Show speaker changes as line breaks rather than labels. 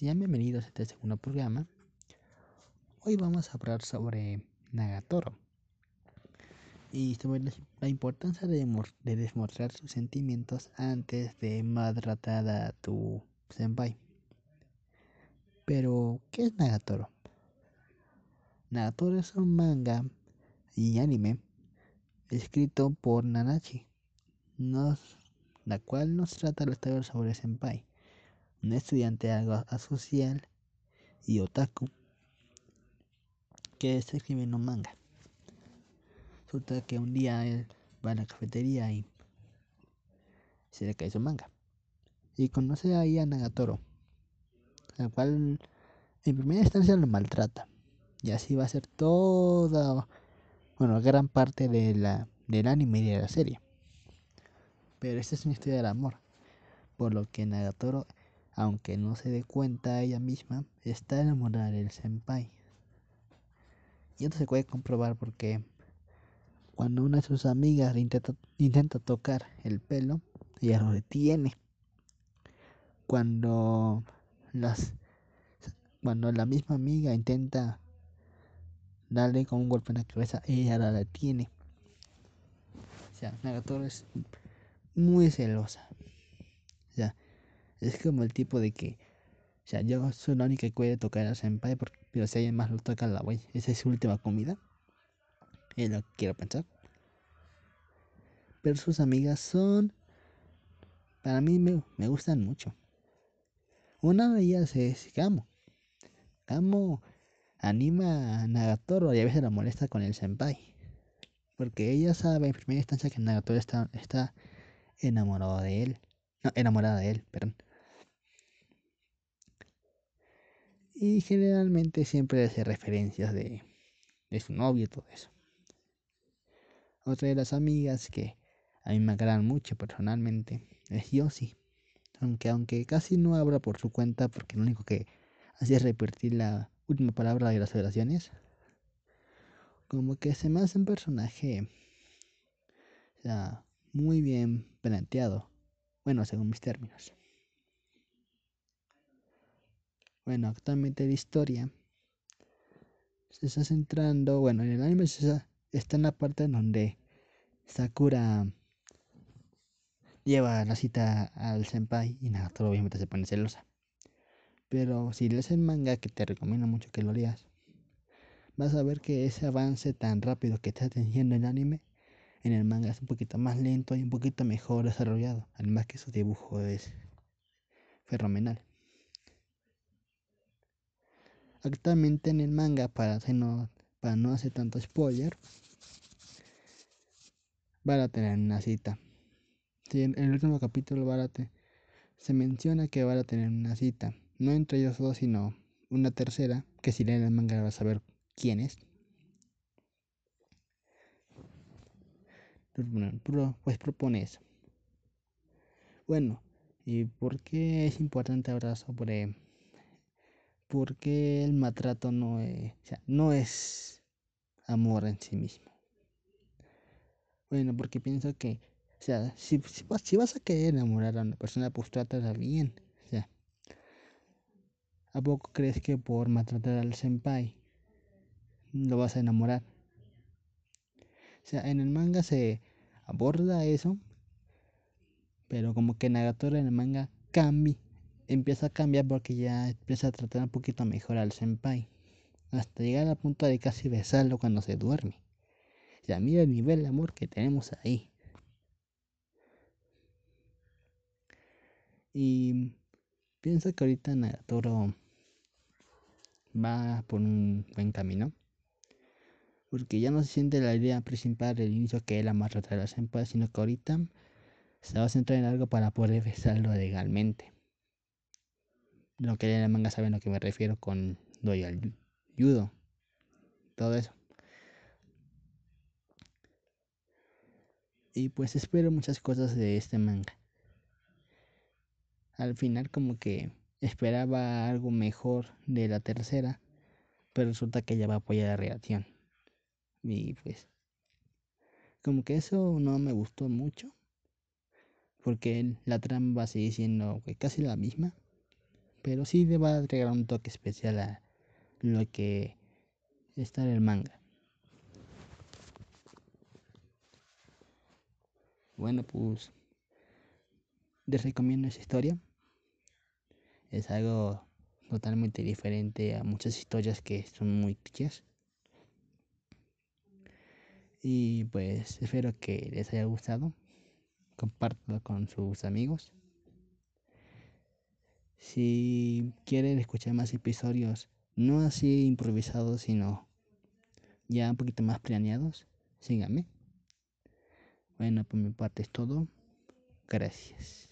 Sean bienvenidos a este segundo programa. Hoy vamos a hablar sobre Nagatoro y sobre la importancia de, demostrar sus sentimientos antes de maltratar a tu senpai. Pero, ¿qué es Nagatoro? Nagatoro es un manga y anime escrito por Nanachi, la cual nos trata la historia sobre senpai un estudiante algo asocial y otaku que está escribiendo un manga. Resulta que un día él va a la cafetería y se le cae su manga. Y conoce ahí a Nagatoro, al cual en primera instancia lo maltrata. Y así va a ser toda, bueno, gran parte de la, del anime y de la serie. Pero esta es una historia de amor, por lo que Nagatoro aunque no se dé cuenta ella misma, está enamorada del senpai. Y esto se puede comprobar porque cuando una de sus amigas intenta, tocar el pelo, ella lo detiene. Cuando las cuando la misma amiga intenta darle con un golpe en la cabeza, ella la detiene. O sea, Nagatoro es muy celosa. O sea, es como el tipo de que, o sea, yo soy la única que puede tocar a Senpai, pero si alguien más lo toca, la voy. Esa es su última comida. Es lo que quiero pensar. Pero sus amigas son. Para mí me, me gustan mucho. Una de ellas es Gamo. Gamo anima a Nagatoro y a veces la molesta con el senpai. Porque ella sabe en primera instancia que Nagatoro está, está enamorado de él. No, enamorada de él, perdón. Y generalmente siempre hace referencias de, su novio y todo eso. Otra de las amigas que a mí me agradan mucho personalmente es Yossi. Aunque, aunque casi no habla por su cuenta porque lo único que hace es repetir la última palabra de las oraciones. Como que se me hace un personaje o muy bien planteado. Bueno, según mis términos. Bueno, actualmente la historia se está centrando, bueno, en el anime está, está en la parte en donde Sakura lleva la cita al senpai y nada, todo obviamente se pone celosa. Pero si lees el manga, que te recomiendo mucho que lo leas, vas a ver que ese avance tan rápido que está teniendo el anime, en el manga es un poquito más lento y un poquito mejor desarrollado. Además que su dibujo es fenomenal. Actualmente en el manga, para, no, para no hacer tanto spoiler, van a tener una cita. en el último capítulo se menciona que van a tener una cita. No entre ellos dos, sino una tercera, que si leen el manga vas a saber quién es. Pues propone eso. Bueno, ¿y por qué es importante hablar sobre porque el maltrato no es, no es amor en sí mismo. Bueno, porque pienso que, o sea, si, si, vas a querer enamorar a una persona, pues trátala bien. O sea, ¿a poco crees que por maltratar al senpai lo vas a enamorar? O sea, en el manga se aborda eso, pero como que Nagatoro en el manga cambia empieza a cambiar porque ya empieza a tratar un poquito mejor al senpai. Hasta llegar al punto de casi besarlo cuando se duerme. Ya mira el nivel de amor que tenemos ahí. Y pienso que ahorita Nagatoro va por un buen camino. Porque ya no se siente la idea principal del inicio que él ama a la senpai, sino que ahorita se va a centrar en algo para poder besarlo legalmente lo que leen el manga saben a lo que me refiero con doy al judo. Todo eso. Y pues espero muchas cosas de este manga. Al final como que esperaba algo mejor de la tercera, pero resulta que ella va a apoyar la relación. Y pues como que eso no me gustó mucho, porque la trama va a seguir siendo casi la misma, pero sí le va a agregar un toque especial a lo que está en el manga. Bueno, pues les recomiendo esa historia. Es algo totalmente diferente a muchas historias que son muy clichés. Y pues espero que les haya gustado. Compártelo con sus amigos. Si quieren escuchar más episodios, no así improvisados, sino ya un poquito más planeados, síganme. Bueno, por mi parte es todo. Gracias.